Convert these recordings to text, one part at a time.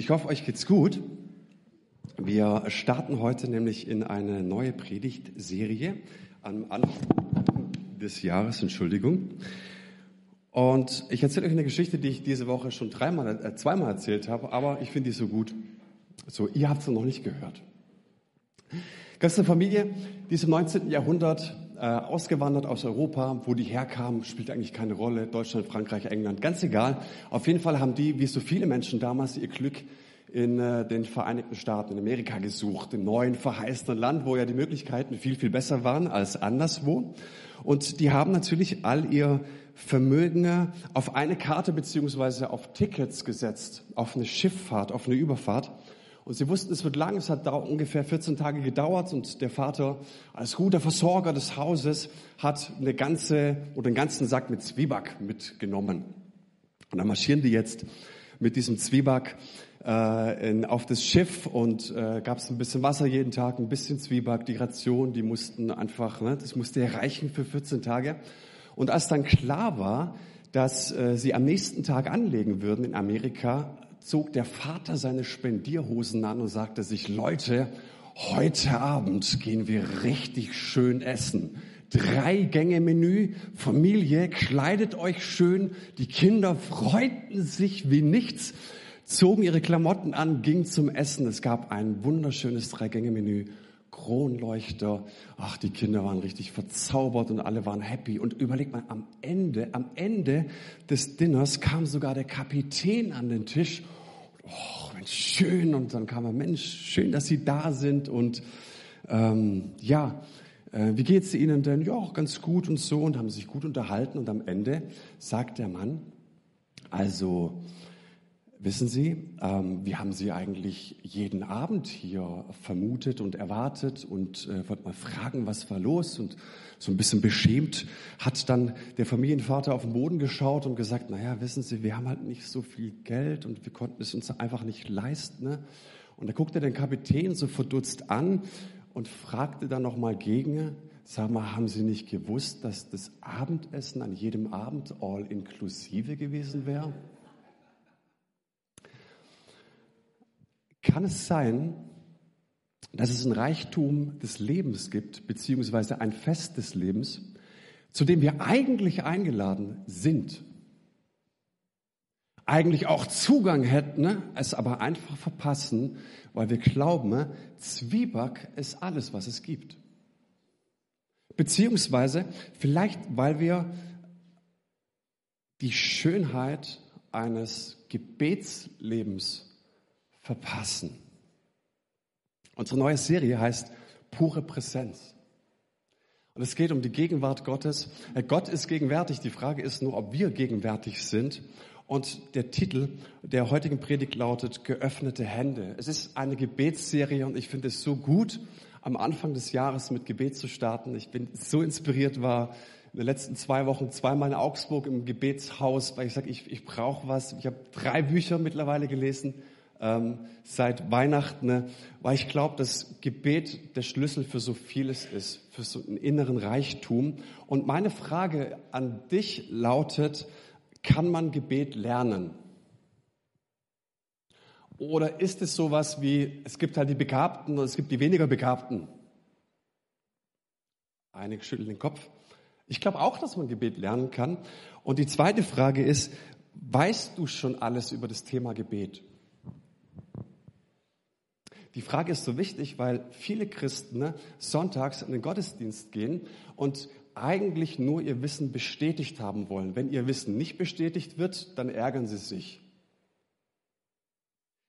Ich hoffe, euch geht's gut. Wir starten heute nämlich in eine neue Predigtserie am Anfang des Jahres, Entschuldigung. Und ich erzähle euch eine Geschichte, die ich diese Woche schon dreimal, äh, zweimal erzählt habe, aber ich finde die so gut. So, ihr habt sie noch nicht gehört. Eine Familie, die ist im 19. Jahrhundert äh, ausgewandert aus Europa. Wo die herkamen, spielt eigentlich keine Rolle. Deutschland, Frankreich, England, ganz egal. Auf jeden Fall haben die, wie so viele Menschen damals, ihr Glück in äh, den Vereinigten Staaten, in Amerika gesucht, im neuen verheißenen Land, wo ja die Möglichkeiten viel, viel besser waren als anderswo. Und die haben natürlich all ihr Vermögen auf eine Karte beziehungsweise auf Tickets gesetzt, auf eine Schifffahrt, auf eine Überfahrt. Und sie wussten, es wird lang, es hat ungefähr 14 Tage gedauert und der Vater als guter Versorger des Hauses hat eine ganze oder einen ganzen Sack mit Zwieback mitgenommen. Und dann marschieren die jetzt mit diesem Zwieback äh, in, auf das Schiff und äh, gab es ein bisschen Wasser jeden Tag, ein bisschen Zwieback, die Ration, die mussten einfach, ne, das musste erreichen für 14 Tage. Und als dann klar war, dass äh, sie am nächsten Tag anlegen würden in Amerika, zog der Vater seine Spendierhosen an und sagte sich, Leute, heute Abend gehen wir richtig schön essen. Drei Gänge Menü, Familie, kleidet euch schön. Die Kinder freuten sich wie nichts, zogen ihre Klamotten an, gingen zum Essen. Es gab ein wunderschönes Drei Gänge Menü. Kronleuchter. Ach, die Kinder waren richtig verzaubert und alle waren happy. Und überlegt mal, am Ende, am Ende des Dinners kam sogar der Kapitän an den Tisch. Oh, Mensch, schön. Und dann kam er, Mensch, schön, dass Sie da sind. Und ähm, ja, äh, wie geht's Ihnen denn? Ja, ganz gut und so. Und haben sich gut unterhalten. Und am Ende sagt der Mann, also, Wissen Sie, ähm, wir haben Sie eigentlich jeden Abend hier vermutet und erwartet und äh, wollte mal fragen, was war los und so ein bisschen beschämt hat dann der Familienvater auf den Boden geschaut und gesagt, naja, wissen Sie, wir haben halt nicht so viel Geld und wir konnten es uns einfach nicht leisten. Ne? Und da guckte den Kapitän so verdutzt an und fragte dann nochmal gegen, sag mal, haben Sie nicht gewusst, dass das Abendessen an jedem Abend all inklusive gewesen wäre? Kann es sein, dass es ein Reichtum des Lebens gibt, beziehungsweise ein Fest des Lebens, zu dem wir eigentlich eingeladen sind, eigentlich auch Zugang hätten, ne? es aber einfach verpassen, weil wir glauben, Zwieback ist alles, was es gibt. Beziehungsweise vielleicht, weil wir die Schönheit eines Gebetslebens verpassen. Unsere neue Serie heißt Pure Präsenz. Und es geht um die Gegenwart Gottes. Äh, Gott ist gegenwärtig. Die Frage ist nur, ob wir gegenwärtig sind. Und der Titel der heutigen Predigt lautet Geöffnete Hände. Es ist eine Gebetsserie und ich finde es so gut, am Anfang des Jahres mit Gebet zu starten. Ich bin so inspiriert, war in den letzten zwei Wochen zweimal in Augsburg im Gebetshaus, weil ich sage, ich, ich brauche was. Ich habe drei Bücher mittlerweile gelesen ähm, seit Weihnachten, ne? weil ich glaube, dass Gebet der Schlüssel für so vieles ist, für so einen inneren Reichtum. Und meine Frage an dich lautet, kann man Gebet lernen? Oder ist es sowas wie, es gibt halt die Begabten und es gibt die weniger Begabten? Einige schütteln den Kopf. Ich glaube auch, dass man Gebet lernen kann. Und die zweite Frage ist, weißt du schon alles über das Thema Gebet? Die Frage ist so wichtig, weil viele Christen ne, sonntags in den Gottesdienst gehen und eigentlich nur ihr Wissen bestätigt haben wollen. Wenn ihr Wissen nicht bestätigt wird, dann ärgern sie sich.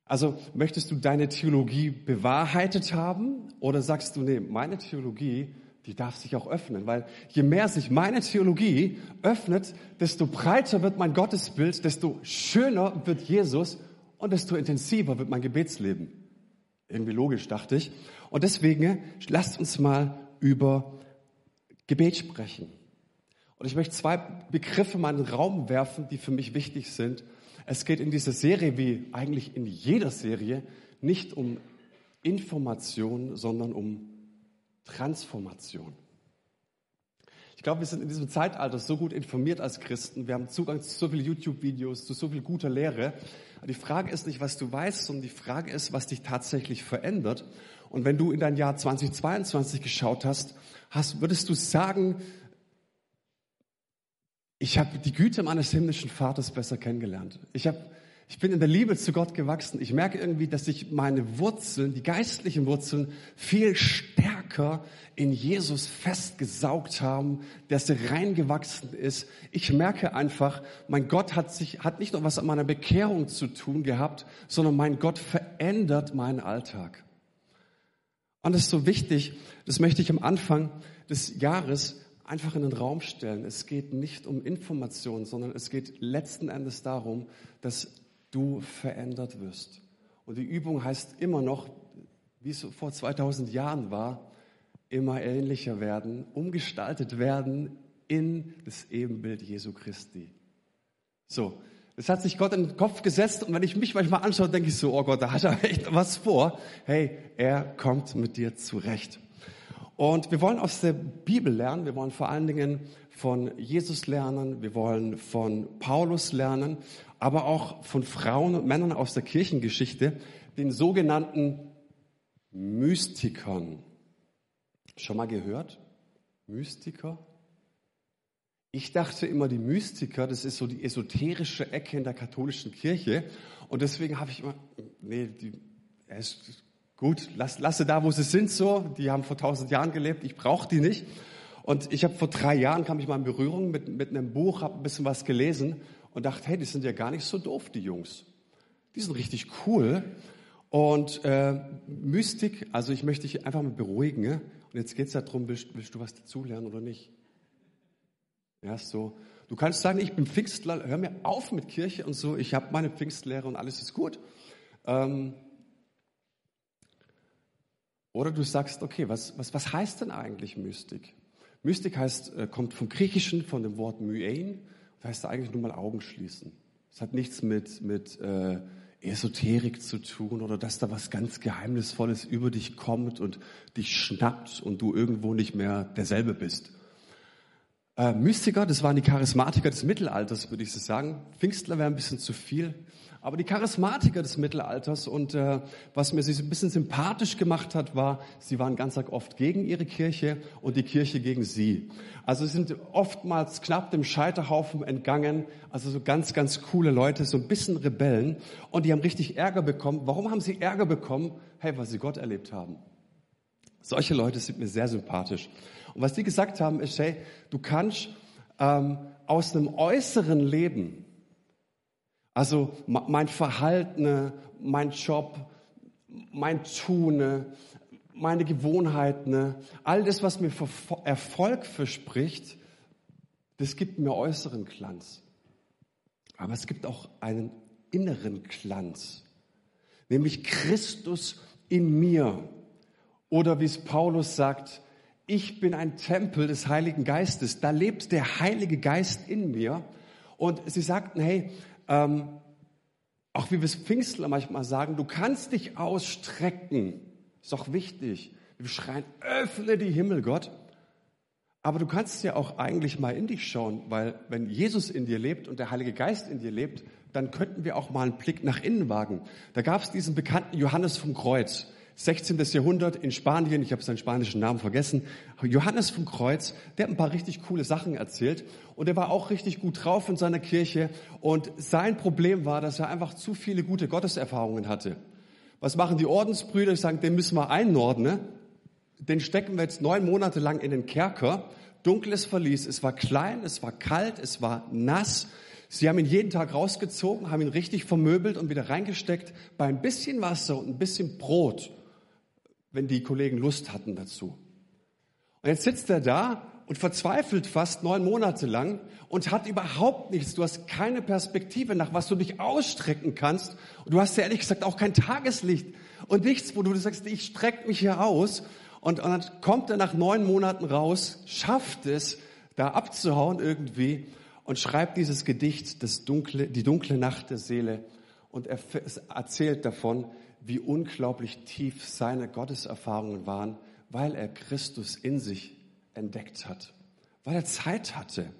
Also möchtest du deine Theologie bewahrheitet haben oder sagst du, nee, meine Theologie, die darf sich auch öffnen, weil je mehr sich meine Theologie öffnet, desto breiter wird mein Gottesbild, desto schöner wird Jesus und desto intensiver wird mein Gebetsleben. Irgendwie logisch, dachte ich. Und deswegen lasst uns mal über Gebet sprechen. Und ich möchte zwei Begriffe mal in den Raum werfen, die für mich wichtig sind. Es geht in dieser Serie, wie eigentlich in jeder Serie, nicht um Information, sondern um Transformation. Ich glaube, wir sind in diesem Zeitalter so gut informiert als Christen. Wir haben Zugang zu so vielen YouTube-Videos, zu so viel guter Lehre. Die Frage ist nicht, was du weißt, sondern die Frage ist, was dich tatsächlich verändert. Und wenn du in dein Jahr 2022 geschaut hast, hast würdest du sagen, ich habe die Güte meines himmlischen Vaters besser kennengelernt. Ich habe ich bin in der Liebe zu Gott gewachsen. Ich merke irgendwie, dass sich meine Wurzeln, die geistlichen Wurzeln, viel stärker in Jesus festgesaugt haben, dass er reingewachsen ist. Ich merke einfach, mein Gott hat sich, hat nicht nur was an meiner Bekehrung zu tun gehabt, sondern mein Gott verändert meinen Alltag. Und das ist so wichtig, das möchte ich am Anfang des Jahres einfach in den Raum stellen. Es geht nicht um Informationen, sondern es geht letzten Endes darum, dass du verändert wirst. Und die Übung heißt immer noch, wie es vor 2000 Jahren war, immer ähnlicher werden, umgestaltet werden in das Ebenbild Jesu Christi. So, das hat sich Gott in den Kopf gesetzt und wenn ich mich manchmal anschaue, denke ich so, oh Gott, da hat er echt was vor. Hey, er kommt mit dir zurecht. Und wir wollen aus der Bibel lernen, wir wollen vor allen Dingen von Jesus lernen, wir wollen von Paulus lernen, aber auch von Frauen und Männern aus der Kirchengeschichte, den sogenannten Mystikern. Schon mal gehört? Mystiker? Ich dachte immer, die Mystiker, das ist so die esoterische Ecke in der katholischen Kirche. Und deswegen habe ich immer, nee, die, ist gut, lass, lasse da, wo sie sind so. Die haben vor tausend Jahren gelebt, ich brauche die nicht. Und ich habe vor drei Jahren kam ich mal in Berührung mit, mit einem Buch, habe ein bisschen was gelesen und dachte, hey, die sind ja gar nicht so doof, die Jungs. Die sind richtig cool. Und äh, Mystik, also ich möchte dich einfach mal beruhigen. Ne? Und jetzt geht es darum, willst, willst du was dazulernen oder nicht? Ja, so. Du kannst sagen, ich bin Pfingstler, hör mir auf mit Kirche und so, ich habe meine Pfingstlehre und alles ist gut. Ähm, oder du sagst, okay, was, was, was heißt denn eigentlich Mystik? Mystik heißt, äh, kommt vom Griechischen, von dem Wort myein, das heißt eigentlich nur mal Augen schließen. Es hat nichts mit, mit äh, Esoterik zu tun oder dass da was ganz Geheimnisvolles über dich kommt und dich schnappt und du irgendwo nicht mehr derselbe bist. Äh, Mystiker, das waren die Charismatiker des Mittelalters, würde ich so sagen. Pfingstler wäre ein bisschen zu viel. Aber die Charismatiker des Mittelalters und äh, was mir sie ein bisschen sympathisch gemacht hat, war, sie waren ganz oft gegen ihre Kirche und die Kirche gegen sie. Also sie sind oftmals knapp dem Scheiterhaufen entgangen. Also so ganz, ganz coole Leute, so ein bisschen Rebellen. Und die haben richtig Ärger bekommen. Warum haben sie Ärger bekommen? Hey, weil sie Gott erlebt haben. Solche Leute sind mir sehr sympathisch. Und was die gesagt haben, ist, hey, du kannst ähm, aus einem äußeren Leben also mein Verhalten, mein Job, mein Tun, meine Gewohnheiten, all das, was mir Erfolg verspricht, das gibt mir äußeren Glanz. Aber es gibt auch einen inneren Glanz, nämlich Christus in mir. Oder wie es Paulus sagt, ich bin ein Tempel des Heiligen Geistes. Da lebt der Heilige Geist in mir. Und sie sagten, hey, ähm, auch wie wir es Pfingstler manchmal sagen, du kannst dich ausstrecken. Ist auch wichtig. Wir schreien, öffne die Himmel, Gott. Aber du kannst ja auch eigentlich mal in dich schauen, weil wenn Jesus in dir lebt und der Heilige Geist in dir lebt, dann könnten wir auch mal einen Blick nach innen wagen. Da gab es diesen bekannten Johannes vom Kreuz. 16. Jahrhundert in Spanien, ich habe seinen spanischen Namen vergessen, Johannes vom Kreuz, der hat ein paar richtig coole Sachen erzählt und er war auch richtig gut drauf in seiner Kirche und sein Problem war, dass er einfach zu viele gute Gotteserfahrungen hatte. Was machen die Ordensbrüder? Ich sage, den müssen wir einordnen. Den stecken wir jetzt neun Monate lang in den Kerker. Dunkles Verlies. Es war klein, es war kalt, es war nass. Sie haben ihn jeden Tag rausgezogen, haben ihn richtig vermöbelt und wieder reingesteckt bei ein bisschen Wasser und ein bisschen Brot wenn die Kollegen Lust hatten dazu. Und jetzt sitzt er da und verzweifelt fast neun Monate lang und hat überhaupt nichts. Du hast keine Perspektive, nach was du dich ausstrecken kannst. Und du hast ja ehrlich gesagt auch kein Tageslicht und nichts, wo du sagst, ich strecke mich hier aus. Und, und dann kommt er nach neun Monaten raus, schafft es, da abzuhauen irgendwie und schreibt dieses Gedicht, das dunkle, die dunkle Nacht der Seele. Und er erzählt davon, wie unglaublich tief seine Gotteserfahrungen waren, weil er Christus in sich entdeckt hat, weil er Zeit hatte.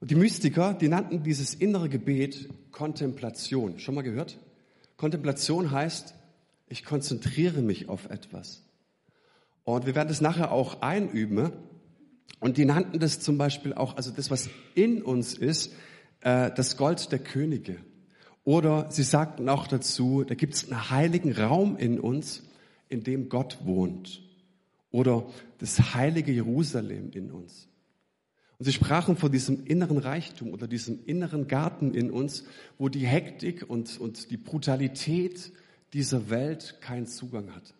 Und die Mystiker, die nannten dieses innere Gebet Kontemplation. Schon mal gehört? Kontemplation heißt, ich konzentriere mich auf etwas. Und wir werden das nachher auch einüben. Und die nannten das zum Beispiel auch, also das, was in uns ist, äh, das Gold der Könige. Oder sie sagten auch dazu, da gibt es einen heiligen Raum in uns, in dem Gott wohnt. Oder das heilige Jerusalem in uns. Und sie sprachen von diesem inneren Reichtum oder diesem inneren Garten in uns, wo die Hektik und, und die Brutalität dieser Welt keinen Zugang hat.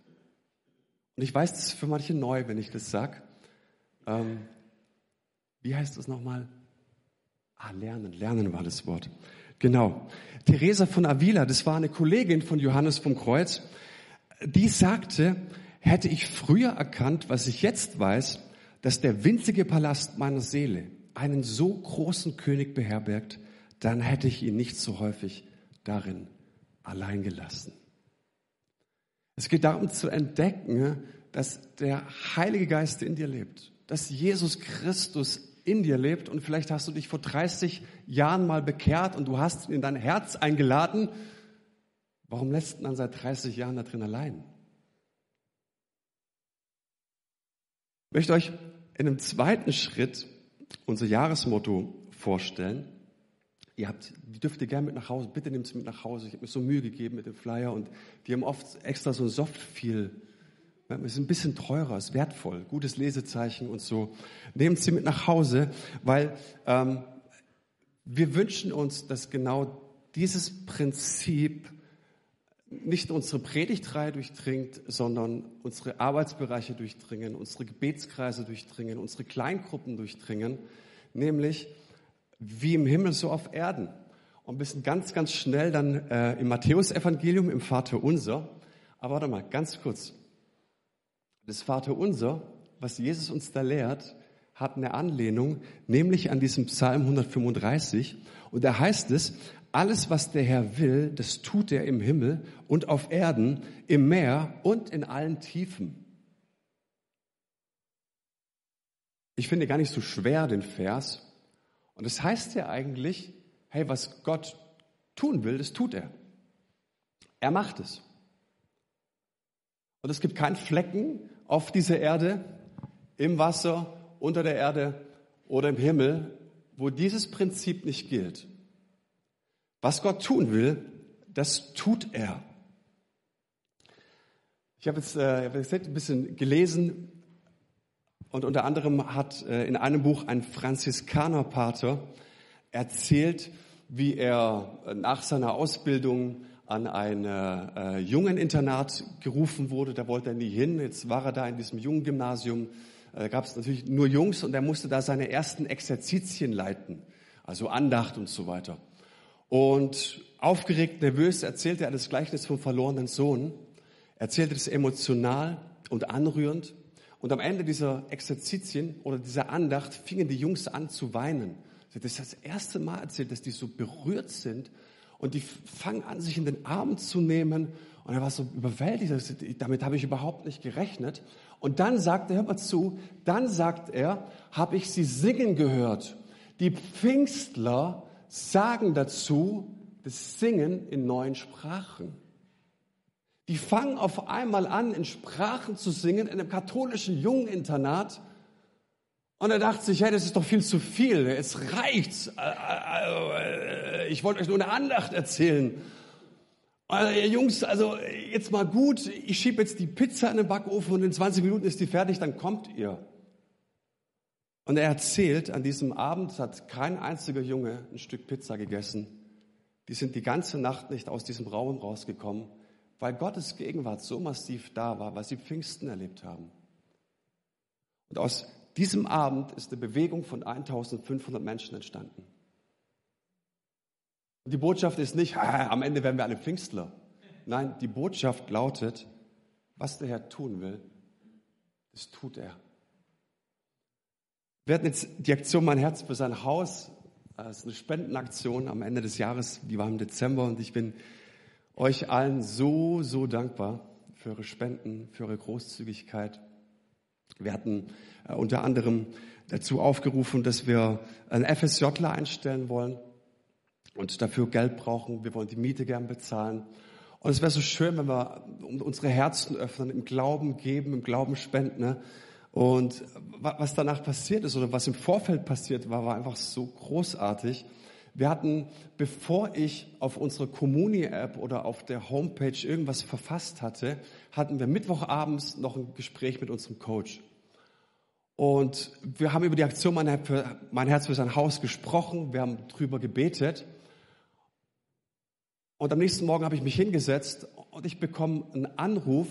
Und ich weiß, das ist für manche neu, wenn ich das sage. Ähm, wie heißt das nochmal? Ah, lernen. Lernen war das Wort. Genau. Theresa von Avila, das war eine Kollegin von Johannes vom Kreuz, die sagte, hätte ich früher erkannt, was ich jetzt weiß, dass der winzige Palast meiner Seele einen so großen König beherbergt, dann hätte ich ihn nicht so häufig darin allein gelassen. Es geht darum zu entdecken, dass der Heilige Geist in dir lebt, dass Jesus Christus in dir lebt und vielleicht hast du dich vor 30 Jahren mal bekehrt und du hast ihn in dein Herz eingeladen. Warum lässt man seit 30 Jahren da drin allein? Ich möchte euch in einem zweiten Schritt unser Jahresmotto vorstellen. Ihr habt, die dürft ihr gerne mit nach Hause, bitte nehmt es mit nach Hause. Ich habe mir so Mühe gegeben mit dem Flyer und die haben oft extra so ein Softfeel. Ist ein bisschen teurer, ist wertvoll, gutes Lesezeichen und so. Nehmt sie mit nach Hause, weil ähm, wir wünschen uns, dass genau dieses Prinzip nicht unsere Predigtreihe durchdringt, sondern unsere Arbeitsbereiche durchdringen, unsere Gebetskreise durchdringen, unsere Kleingruppen durchdringen, nämlich wie im Himmel so auf Erden. Und wir sind ganz, ganz schnell dann äh, im Matthäusevangelium, im Vater Unser. Aber warte mal, ganz kurz. Das Vater Unser, was Jesus uns da lehrt, hat eine Anlehnung, nämlich an diesem Psalm 135. Und da heißt es, alles, was der Herr will, das tut er im Himmel und auf Erden, im Meer und in allen Tiefen. Ich finde gar nicht so schwer den Vers, und das heißt ja eigentlich, hey, was Gott tun will, das tut er. Er macht es. Und es gibt keinen Flecken auf dieser Erde, im Wasser, unter der Erde oder im Himmel, wo dieses Prinzip nicht gilt. Was Gott tun will, das tut er. Ich habe jetzt, äh, ein bisschen gelesen, und unter anderem hat äh, in einem Buch ein Franziskanerpater erzählt, wie er äh, nach seiner Ausbildung an ein äh, Jungeninternat gerufen wurde. Da wollte er nie hin. Jetzt war er da in diesem Jungengymnasium. Da gab es natürlich nur Jungs und er musste da seine ersten Exerzitien leiten, also Andacht und so weiter. Und aufgeregt, nervös erzählte er das Gleichnis vom verlorenen Sohn, erzählte es emotional und anrührend. Und am Ende dieser Exerzitien oder dieser Andacht fingen die Jungs an zu weinen. Das ist das erste Mal erzählt, dass die so berührt sind und die fangen an, sich in den Arm zu nehmen. Und er war so überwältigt. Damit habe ich überhaupt nicht gerechnet. Und dann sagt er, hört mal zu, dann sagt er, habe ich sie singen gehört. Die Pfingstler sagen dazu das Singen in neuen Sprachen. Die fangen auf einmal an, in Sprachen zu singen, in einem katholischen Jungeninternat. Und er dachte sich, hey, das ist doch viel zu viel. Es reicht. Äh, äh, ich wollte euch nur eine Andacht erzählen. Also, Jungs, also jetzt mal gut, ich schiebe jetzt die Pizza in den Backofen und in 20 Minuten ist die fertig, dann kommt ihr. Und er erzählt, an diesem Abend hat kein einziger Junge ein Stück Pizza gegessen. Die sind die ganze Nacht nicht aus diesem Raum rausgekommen weil Gottes Gegenwart so massiv da war, was sie Pfingsten erlebt haben. Und aus diesem Abend ist eine Bewegung von 1500 Menschen entstanden. Und die Botschaft ist nicht, am Ende werden wir alle Pfingstler. Nein, die Botschaft lautet, was der Herr tun will, das tut er. Wir hatten jetzt die Aktion Mein Herz für sein Haus. Das ist eine Spendenaktion am Ende des Jahres, die war im Dezember und ich bin euch allen so, so dankbar für eure Spenden, für eure Großzügigkeit. Wir hatten äh, unter anderem dazu aufgerufen, dass wir einen FSJler einstellen wollen und dafür Geld brauchen. Wir wollen die Miete gern bezahlen. Und es wäre so schön, wenn wir unsere Herzen öffnen, im Glauben geben, im Glauben spenden. Ne? Und was danach passiert ist oder was im Vorfeld passiert war, war einfach so großartig. Wir hatten, bevor ich auf unserer Community-App oder auf der Homepage irgendwas verfasst hatte, hatten wir Mittwochabends noch ein Gespräch mit unserem Coach. Und wir haben über die Aktion Mein Herz für, sein Haus gesprochen, wir haben drüber gebetet. Und am nächsten Morgen habe ich mich hingesetzt und ich bekomme einen Anruf.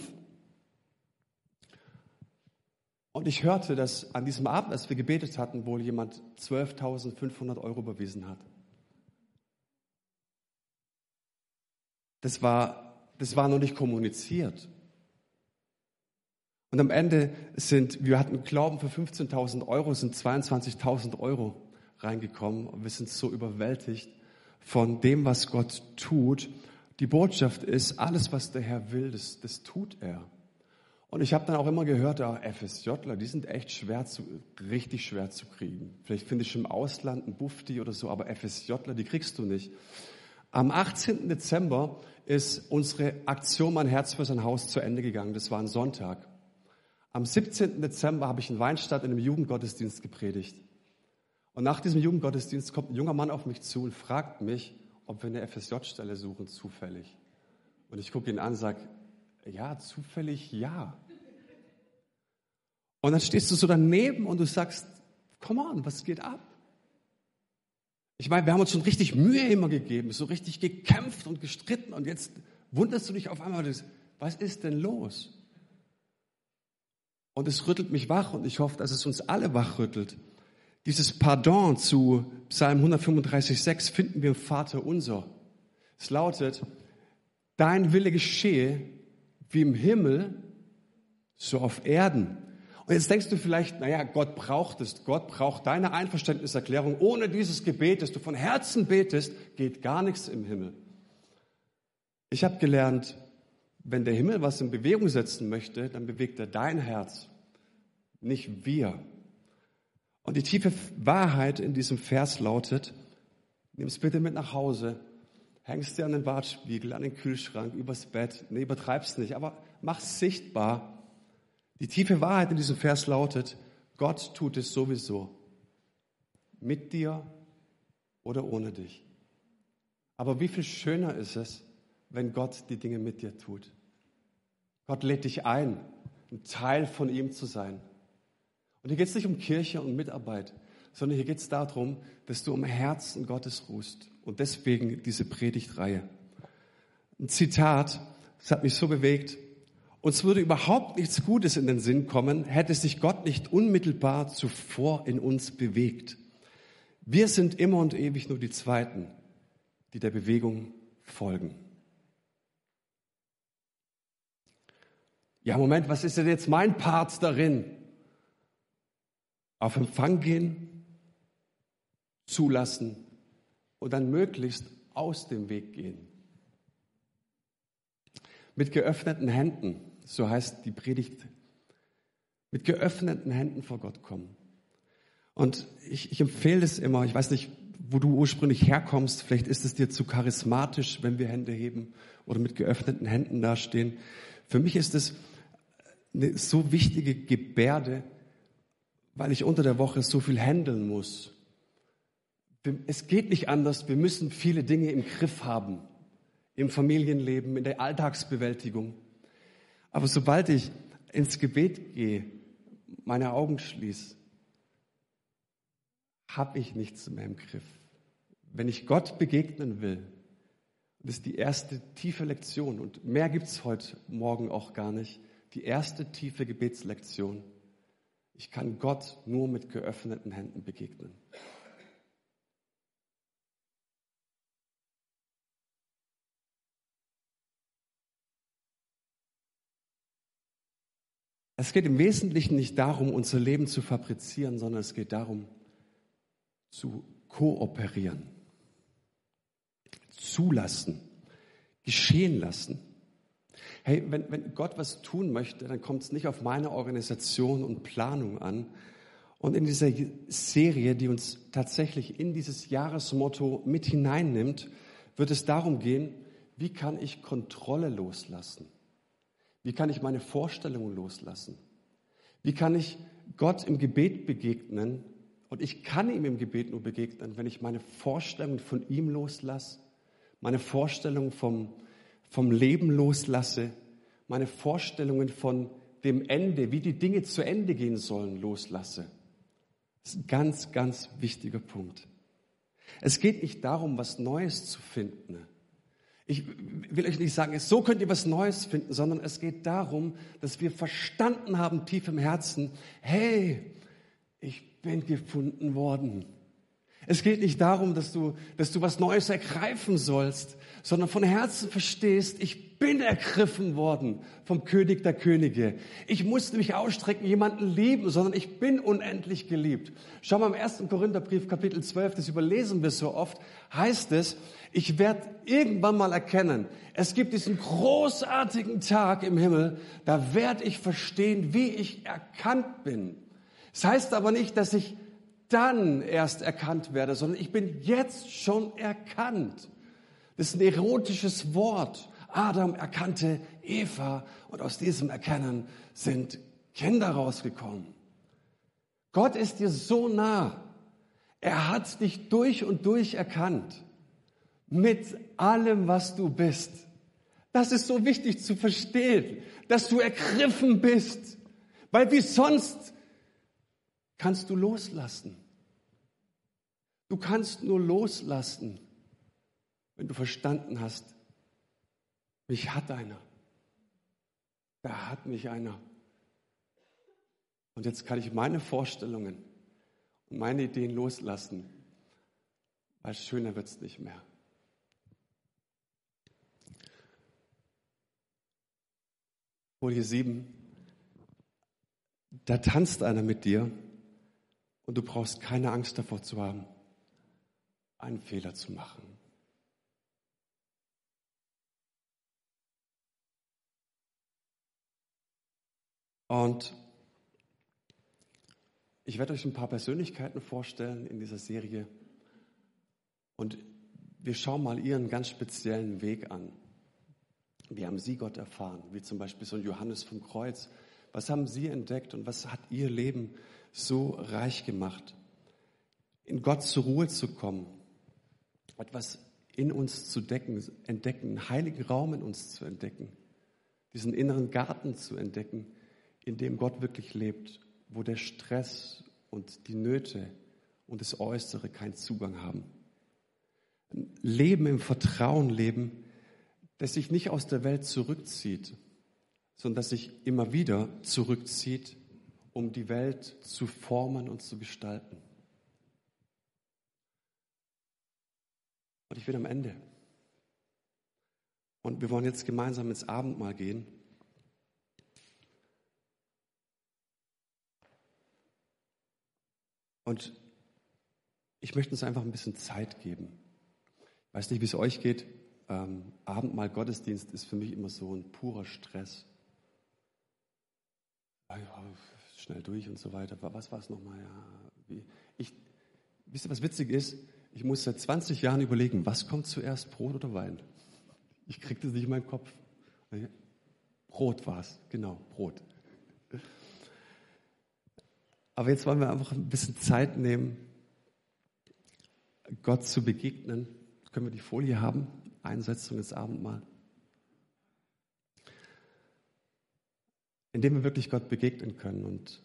Und ich hörte, dass an diesem Abend, als wir gebetet hatten, wohl jemand 12.500 Euro überwiesen hat. Das war, das war noch nicht kommuniziert. Und am Ende sind, wir hatten Glauben für 15.000 Euro, sind 22.000 Euro reingekommen. Und wir sind so überwältigt von dem, was Gott tut. Die Botschaft ist, alles, was der Herr will, das, das tut er. Und ich habe dann auch immer gehört, ja, FSJler, die sind echt schwer zu, richtig schwer zu kriegen. Vielleicht finde ich im Ausland einen Bufti oder so, aber FSJler, die kriegst du nicht. Am 18. Dezember ist unsere Aktion Mein Herz für sein Haus zu Ende gegangen. Das war ein Sonntag. Am 17. Dezember habe ich in Weinstadt in einem Jugendgottesdienst gepredigt. Und nach diesem Jugendgottesdienst kommt ein junger Mann auf mich zu und fragt mich, ob wir eine FSJ-Stelle suchen, zufällig. Und ich gucke ihn an und sage, ja, zufällig ja. Und dann stehst du so daneben und du sagst, come on, was geht ab? Ich meine, wir haben uns schon richtig Mühe immer gegeben, so richtig gekämpft und gestritten und jetzt wunderst du dich auf einmal, was ist denn los? Und es rüttelt mich wach und ich hoffe, dass es uns alle wachrüttelt. Dieses Pardon zu Psalm 135,6 finden wir im Vater unser. Es lautet, dein Wille geschehe wie im Himmel, so auf Erden. Und jetzt denkst du vielleicht, naja, Gott braucht es. Gott braucht deine Einverständniserklärung. Ohne dieses Gebet, das du von Herzen betest, geht gar nichts im Himmel. Ich habe gelernt, wenn der Himmel was in Bewegung setzen möchte, dann bewegt er dein Herz, nicht wir. Und die tiefe Wahrheit in diesem Vers lautet, nimm es bitte mit nach Hause, hängst dir an den Badspiegel, an den Kühlschrank, übers Bett, nee, übertreib's nicht, aber mach's sichtbar. Die tiefe Wahrheit in diesem Vers lautet, Gott tut es sowieso. Mit dir oder ohne dich. Aber wie viel schöner ist es, wenn Gott die Dinge mit dir tut. Gott lädt dich ein, ein Teil von ihm zu sein. Und hier geht es nicht um Kirche und Mitarbeit, sondern hier geht es darum, dass du am Herzen Gottes ruhst. Und deswegen diese Predigtreihe. Ein Zitat, das hat mich so bewegt. Uns würde überhaupt nichts Gutes in den Sinn kommen, hätte sich Gott nicht unmittelbar zuvor in uns bewegt. Wir sind immer und ewig nur die Zweiten, die der Bewegung folgen. Ja, Moment, was ist denn jetzt mein Part darin? Auf Empfang gehen, zulassen und dann möglichst aus dem Weg gehen. Mit geöffneten Händen, so heißt die Predigt, mit geöffneten Händen vor Gott kommen. Und ich, ich empfehle es immer, ich weiß nicht, wo du ursprünglich herkommst, vielleicht ist es dir zu charismatisch, wenn wir Hände heben oder mit geöffneten Händen dastehen. Für mich ist es eine so wichtige Gebärde, weil ich unter der Woche so viel handeln muss. Es geht nicht anders. Wir müssen viele Dinge im Griff haben. Im Familienleben, in der Alltagsbewältigung. Aber sobald ich ins Gebet gehe, meine Augen schließe, habe ich nichts mehr im Griff. Wenn ich Gott begegnen will, das ist die erste tiefe Lektion und mehr gibt es heute Morgen auch gar nicht die erste tiefe Gebetslektion. Ich kann Gott nur mit geöffneten Händen begegnen. Es geht im Wesentlichen nicht darum, unser Leben zu fabrizieren, sondern es geht darum, zu kooperieren, zulassen, geschehen lassen. Hey, wenn, wenn Gott was tun möchte, dann kommt es nicht auf meine Organisation und Planung an. Und in dieser Serie, die uns tatsächlich in dieses Jahresmotto mit hineinnimmt, wird es darum gehen, wie kann ich Kontrolle loslassen? Wie kann ich meine Vorstellungen loslassen? Wie kann ich Gott im Gebet begegnen? Und ich kann ihm im Gebet nur begegnen, wenn ich meine Vorstellungen von ihm loslasse, meine Vorstellungen vom, vom Leben loslasse, meine Vorstellungen von dem Ende, wie die Dinge zu Ende gehen sollen, loslasse. Das ist ein ganz, ganz wichtiger Punkt. Es geht nicht darum, was Neues zu finden. Ich will euch nicht sagen, so könnt ihr was Neues finden, sondern es geht darum, dass wir verstanden haben tief im Herzen, hey, ich bin gefunden worden. Es geht nicht darum, dass du, dass du was Neues ergreifen sollst, sondern von Herzen verstehst, ich bin ergriffen worden vom König der Könige. Ich musste mich ausstrecken, jemanden lieben, sondern ich bin unendlich geliebt. Schau mal im 1. Korintherbrief Kapitel 12, das überlesen wir so oft, heißt es, ich werde irgendwann mal erkennen, es gibt diesen großartigen Tag im Himmel, da werde ich verstehen, wie ich erkannt bin. Das heißt aber nicht, dass ich dann erst erkannt werde, sondern ich bin jetzt schon erkannt. Das ist ein erotisches Wort. Adam erkannte Eva und aus diesem Erkennen sind Kinder rausgekommen. Gott ist dir so nah. Er hat dich durch und durch erkannt. Mit allem, was du bist. Das ist so wichtig zu verstehen, dass du ergriffen bist. Weil wie sonst kannst du loslassen. Du kannst nur loslassen, wenn du verstanden hast, mich hat einer. Da hat mich einer. Und jetzt kann ich meine Vorstellungen und meine Ideen loslassen, weil schöner wird es nicht mehr. Folie 7. Da tanzt einer mit dir und du brauchst keine Angst davor zu haben, einen Fehler zu machen. Und ich werde euch ein paar Persönlichkeiten vorstellen in dieser Serie. Und wir schauen mal ihren ganz speziellen Weg an. Wie haben Sie Gott erfahren? Wie zum Beispiel so ein Johannes vom Kreuz. Was haben Sie entdeckt und was hat Ihr Leben so reich gemacht. In Gott zur Ruhe zu kommen, etwas in uns zu decken, entdecken, einen heiligen Raum in uns zu entdecken, diesen inneren Garten zu entdecken, in dem Gott wirklich lebt, wo der Stress und die Nöte und das Äußere keinen Zugang haben. Ein Leben im Vertrauen leben, das sich nicht aus der Welt zurückzieht, sondern das sich immer wieder zurückzieht um die Welt zu formen und zu gestalten. Und ich bin am Ende. Und wir wollen jetzt gemeinsam ins Abendmahl gehen. Und ich möchte uns einfach ein bisschen Zeit geben. Ich weiß nicht, wie es euch geht. Ähm, Abendmahl Gottesdienst ist für mich immer so ein purer Stress schnell durch und so weiter. Was war es nochmal? Ja, ich, wisst ihr, was witzig ist? Ich muss seit 20 Jahren überlegen, was kommt zuerst, Brot oder Wein? Ich kriege das nicht in meinen Kopf. Brot war es, genau, Brot. Aber jetzt wollen wir einfach ein bisschen Zeit nehmen, Gott zu begegnen. Können wir die Folie haben? Einsetzung ins Abendmahl. indem wir wirklich Gott begegnen können. Und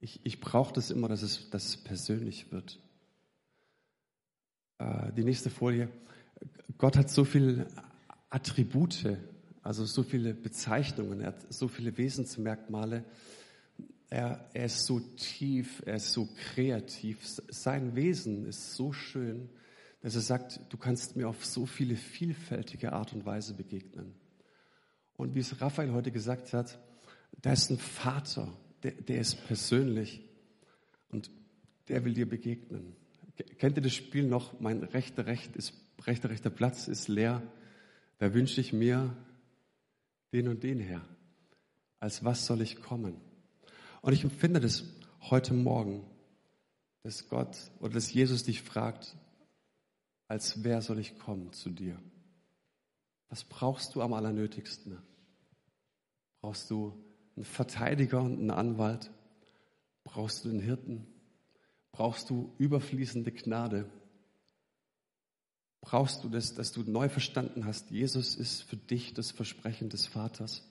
ich, ich brauche das immer, dass es, dass es persönlich wird. Äh, die nächste Folie. Gott hat so viele Attribute, also so viele Bezeichnungen, er hat so viele Wesensmerkmale. Er, er ist so tief, er ist so kreativ. Sein Wesen ist so schön, dass er sagt, du kannst mir auf so viele vielfältige Art und Weise begegnen. Und wie es Raphael heute gesagt hat, da ist ein Vater, der, der ist persönlich und der will dir begegnen. Kennt ihr das Spiel noch? Mein rechter, Recht ist, rechter, rechter Platz ist leer. Da wünsche ich mir, den und den Herr. Als was soll ich kommen? Und ich empfinde das heute Morgen, dass Gott oder dass Jesus dich fragt, als wer soll ich kommen zu dir? Was brauchst du am allernötigsten? Brauchst du einen Verteidiger und einen Anwalt? Brauchst du einen Hirten? Brauchst du überfließende Gnade? Brauchst du das, dass du neu verstanden hast, Jesus ist für dich das Versprechen des Vaters?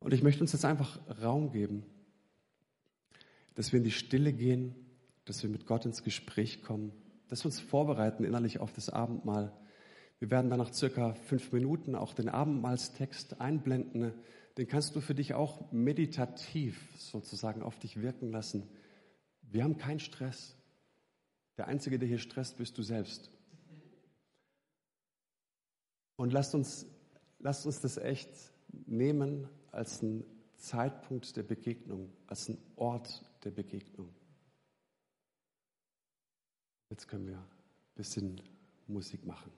Und ich möchte uns jetzt einfach Raum geben, dass wir in die Stille gehen, dass wir mit Gott ins Gespräch kommen, dass wir uns vorbereiten innerlich auf das Abendmahl. Wir werden dann nach circa fünf Minuten auch den Abendmahlstext einblenden. Den kannst du für dich auch meditativ sozusagen auf dich wirken lassen. Wir haben keinen Stress. Der Einzige, der hier stresst, bist du selbst. Und lasst uns, lasst uns das echt nehmen als einen Zeitpunkt der Begegnung, als einen Ort der Begegnung. Jetzt können wir ein bisschen Musik machen.